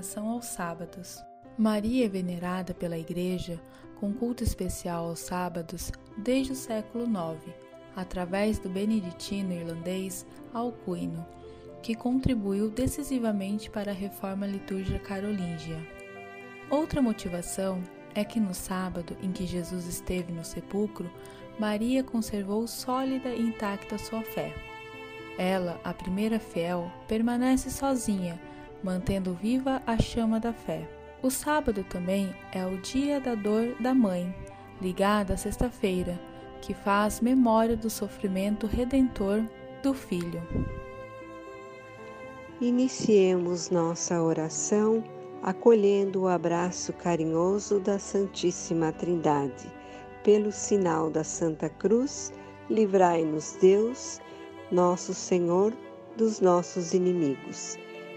meditação aos sábados. Maria é venerada pela Igreja com culto especial aos sábados desde o século IX, através do beneditino irlandês Alcuino, que contribuiu decisivamente para a reforma litúrgica carolíngia. Outra motivação é que no sábado em que Jesus esteve no sepulcro, Maria conservou sólida e intacta sua fé. Ela, a primeira fiel, permanece sozinha, mantendo viva a chama da fé. O sábado também é o dia da dor da mãe, ligada à sexta-feira, que faz memória do sofrimento redentor do filho. Iniciemos nossa oração acolhendo o abraço carinhoso da Santíssima Trindade. Pelo sinal da Santa Cruz, livrai-nos Deus, nosso Senhor, dos nossos inimigos.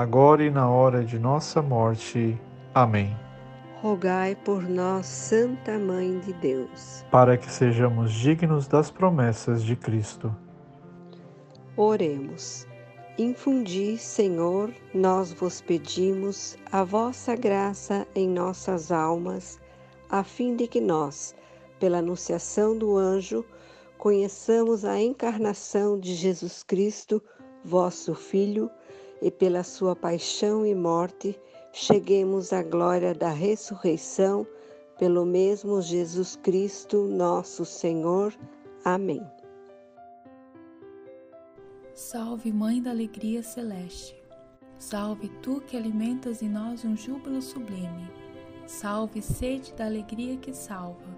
agora e na hora de nossa morte. Amém. Rogai por nós, Santa Mãe de Deus, para que sejamos dignos das promessas de Cristo. Oremos. Infundi, Senhor, nós vos pedimos a vossa graça em nossas almas, a fim de que nós, pela anunciação do anjo, conheçamos a encarnação de Jesus Cristo, vosso Filho, e pela sua paixão e morte, cheguemos à glória da ressurreição, pelo mesmo Jesus Cristo, nosso Senhor. Amém. Salve, Mãe da Alegria Celeste. Salve tu que alimentas em nós um júbilo sublime. Salve, sede da alegria que salva.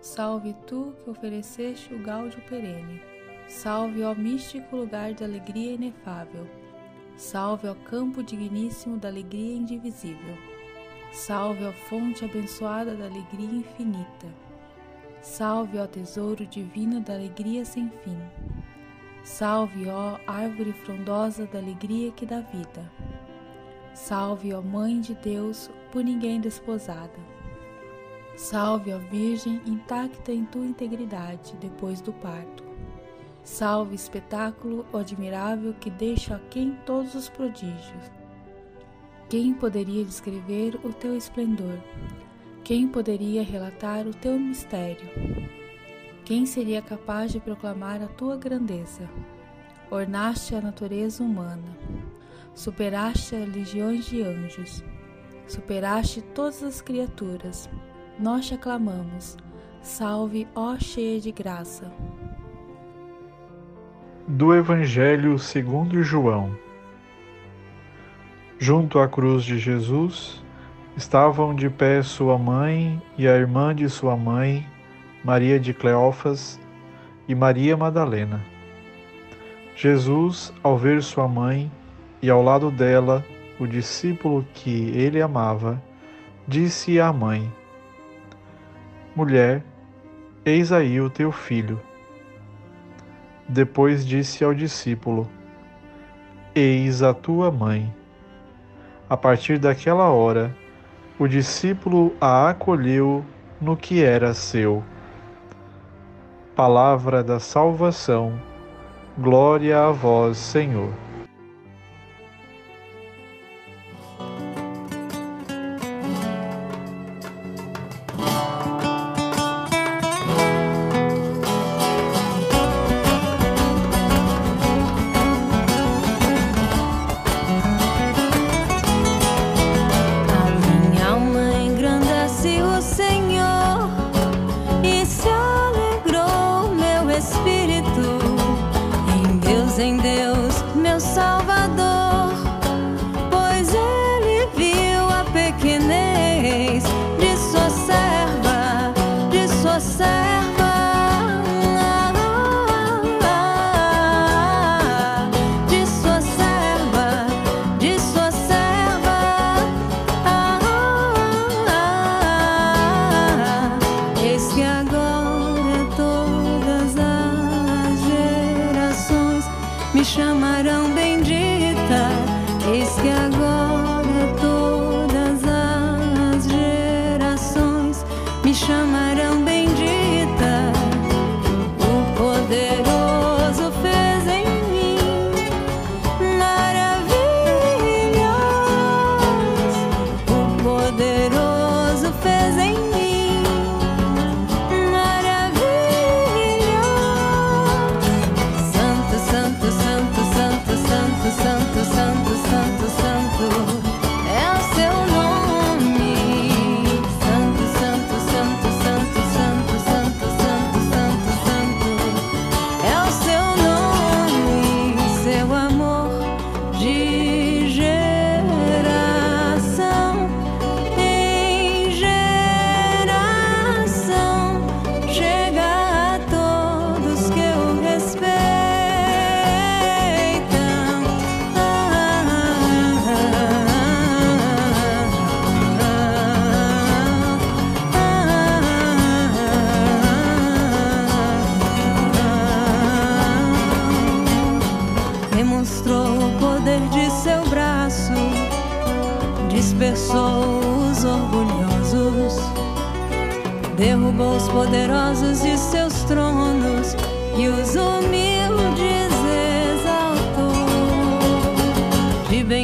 Salve tu que ofereceste o gáudio perene. Salve, ó místico lugar de alegria inefável. Salve, ó campo digníssimo da alegria indivisível. Salve, ó fonte abençoada da alegria infinita. Salve, ó tesouro divino da alegria sem fim. Salve, ó árvore frondosa da alegria que dá vida. Salve, ó Mãe de Deus, por ninguém desposada. Salve, ó Virgem intacta em tua integridade depois do parto. Salve, espetáculo admirável que deixa aquém todos os prodígios. Quem poderia descrever o teu esplendor? Quem poderia relatar o teu mistério? Quem seria capaz de proclamar a tua grandeza? Ornaste a natureza humana, superaste as legiões de anjos, superaste todas as criaturas. Nós te aclamamos. Salve, ó cheia de graça. Do Evangelho segundo João. Junto à cruz de Jesus estavam de pé sua mãe e a irmã de sua mãe, Maria de Cleófas e Maria Madalena. Jesus, ao ver sua mãe e ao lado dela o discípulo que ele amava, disse à mãe: Mulher, eis aí o teu filho. Depois disse ao discípulo: Eis a tua mãe. A partir daquela hora, o discípulo a acolheu no que era seu palavra da salvação. Glória a vós, Senhor.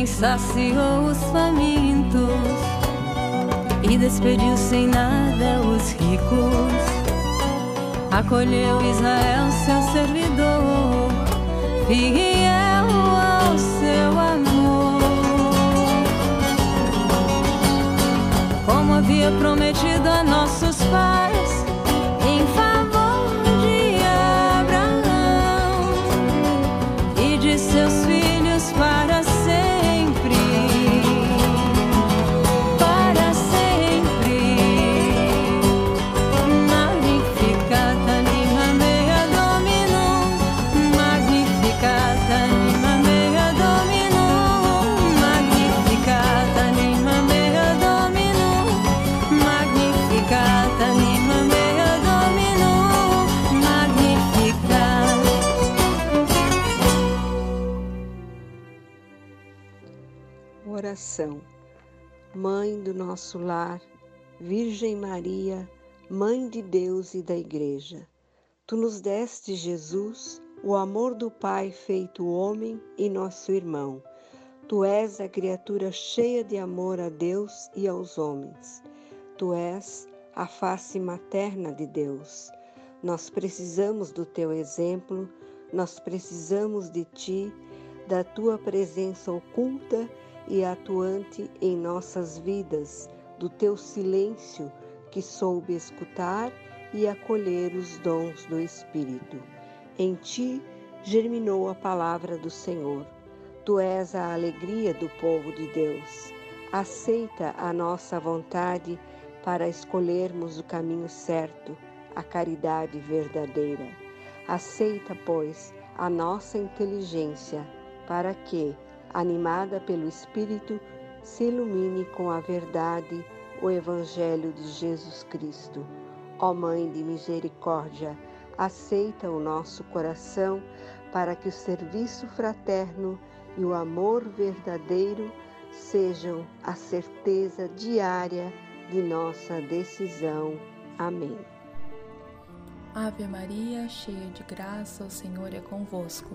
Saciou os famintos e despediu sem nada os ricos. Acolheu Israel, seu servidor, fiel ao seu amor. havia prometido a nossos pais. Em do nosso lar, Virgem Maria, Mãe de Deus e da Igreja, tu nos deste, Jesus, o amor do Pai feito homem e nosso irmão. Tu és a criatura cheia de amor a Deus e aos homens. Tu és a face materna de Deus. Nós precisamos do teu exemplo, nós precisamos de ti, da tua presença oculta e atuante em nossas vidas, do teu silêncio que soube escutar e acolher os dons do Espírito. Em ti germinou a palavra do Senhor. Tu és a alegria do povo de Deus. Aceita a nossa vontade para escolhermos o caminho certo, a caridade verdadeira. Aceita, pois, a nossa inteligência para que, animada pelo Espírito, se ilumine com a verdade o Evangelho de Jesus Cristo. Ó Mãe de Misericórdia, aceita o nosso coração para que o serviço fraterno e o amor verdadeiro sejam a certeza diária de nossa decisão. Amém. Ave Maria, cheia de graça, o Senhor é convosco.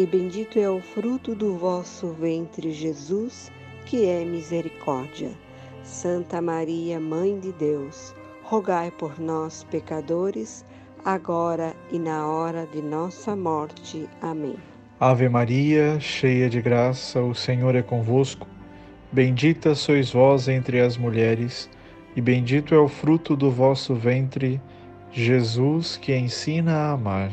e bendito é o fruto do vosso ventre, Jesus, que é misericórdia. Santa Maria, Mãe de Deus, rogai por nós, pecadores, agora e na hora de nossa morte. Amém. Ave Maria, cheia de graça, o Senhor é convosco. Bendita sois vós entre as mulheres, e bendito é o fruto do vosso ventre, Jesus. Que ensina a amar.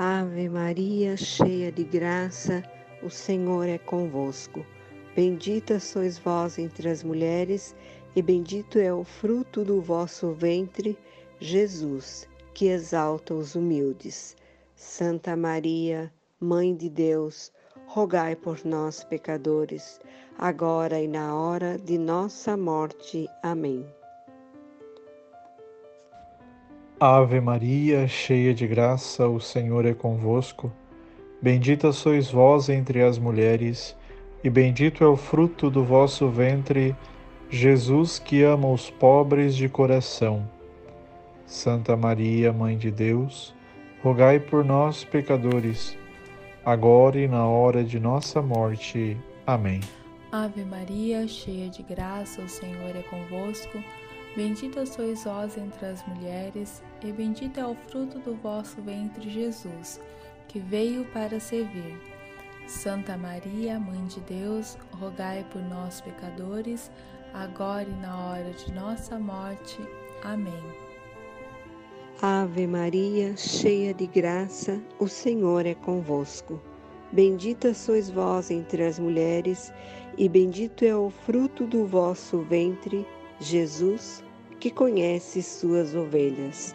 Ave Maria, cheia de graça, o Senhor é convosco. Bendita sois vós entre as mulheres, e bendito é o fruto do vosso ventre, Jesus, que exalta os humildes. Santa Maria, Mãe de Deus, rogai por nós, pecadores, agora e na hora de nossa morte. Amém. Ave Maria, cheia de graça, o Senhor é convosco. Bendita sois vós entre as mulheres, e bendito é o fruto do vosso ventre, Jesus, que ama os pobres de coração. Santa Maria, Mãe de Deus, rogai por nós, pecadores, agora e na hora de nossa morte. Amém. Ave Maria, cheia de graça, o Senhor é convosco. Bendita sois vós entre as mulheres, e bendito é o fruto do vosso ventre, Jesus, que veio para servir. Santa Maria, Mãe de Deus, rogai por nós, pecadores, agora e na hora de nossa morte. Amém. Ave Maria, cheia de graça, o Senhor é convosco. Bendita sois vós entre as mulheres, e bendito é o fruto do vosso ventre, Jesus que conhece suas ovelhas.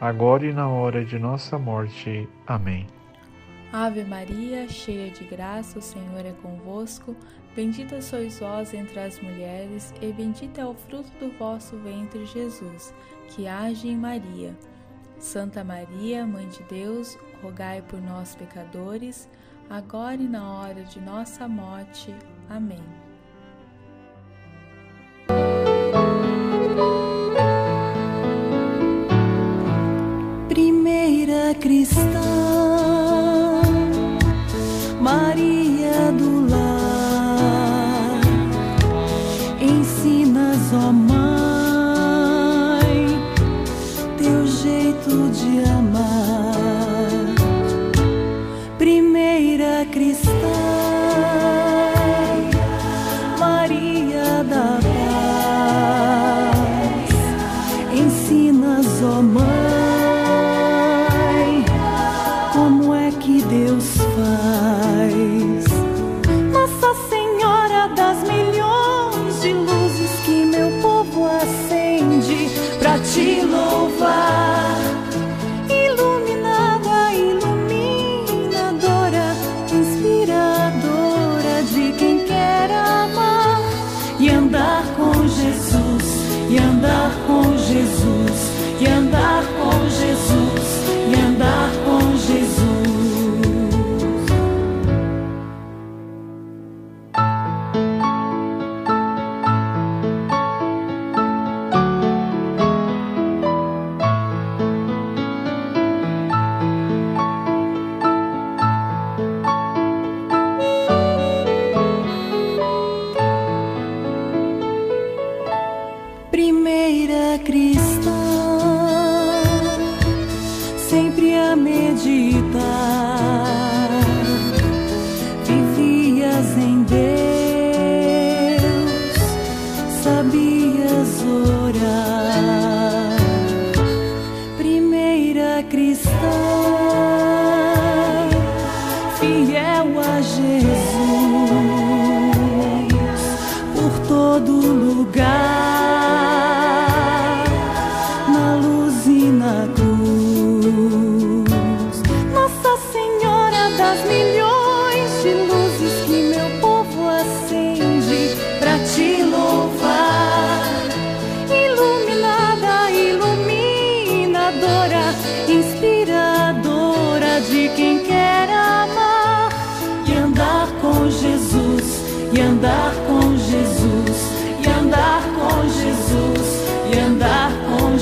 agora e na hora de nossa morte. Amém. Ave Maria, cheia de graça, o Senhor é convosco. Bendita sois vós entre as mulheres, e bendito é o fruto do vosso ventre, Jesus, que age em Maria. Santa Maria, Mãe de Deus, rogai por nós, pecadores, agora e na hora de nossa morte. Amém. De amar, das milhões de luzes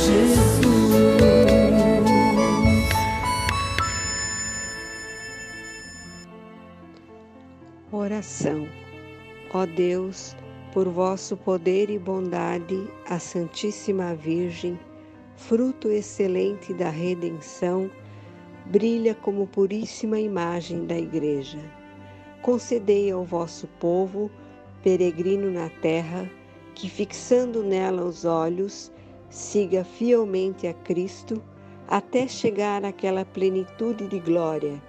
Jesus. Oração. Ó Deus, por vosso poder e bondade, a Santíssima Virgem, fruto excelente da redenção, brilha como puríssima imagem da Igreja. Concedei ao vosso povo, peregrino na terra, que fixando nela os olhos, siga fielmente a Cristo até chegar àquela plenitude de glória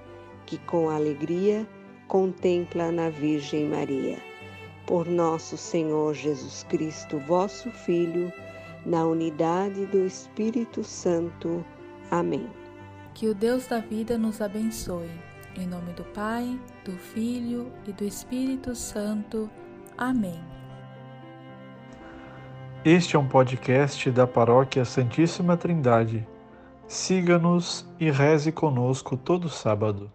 que com alegria contempla na Virgem Maria. Por nosso Senhor Jesus Cristo, vosso Filho, na unidade do Espírito Santo. Amém. Que o Deus da vida nos abençoe. Em nome do Pai, do Filho e do Espírito Santo. Amém. Este é um podcast da Paróquia Santíssima Trindade. Siga-nos e reze conosco todo sábado.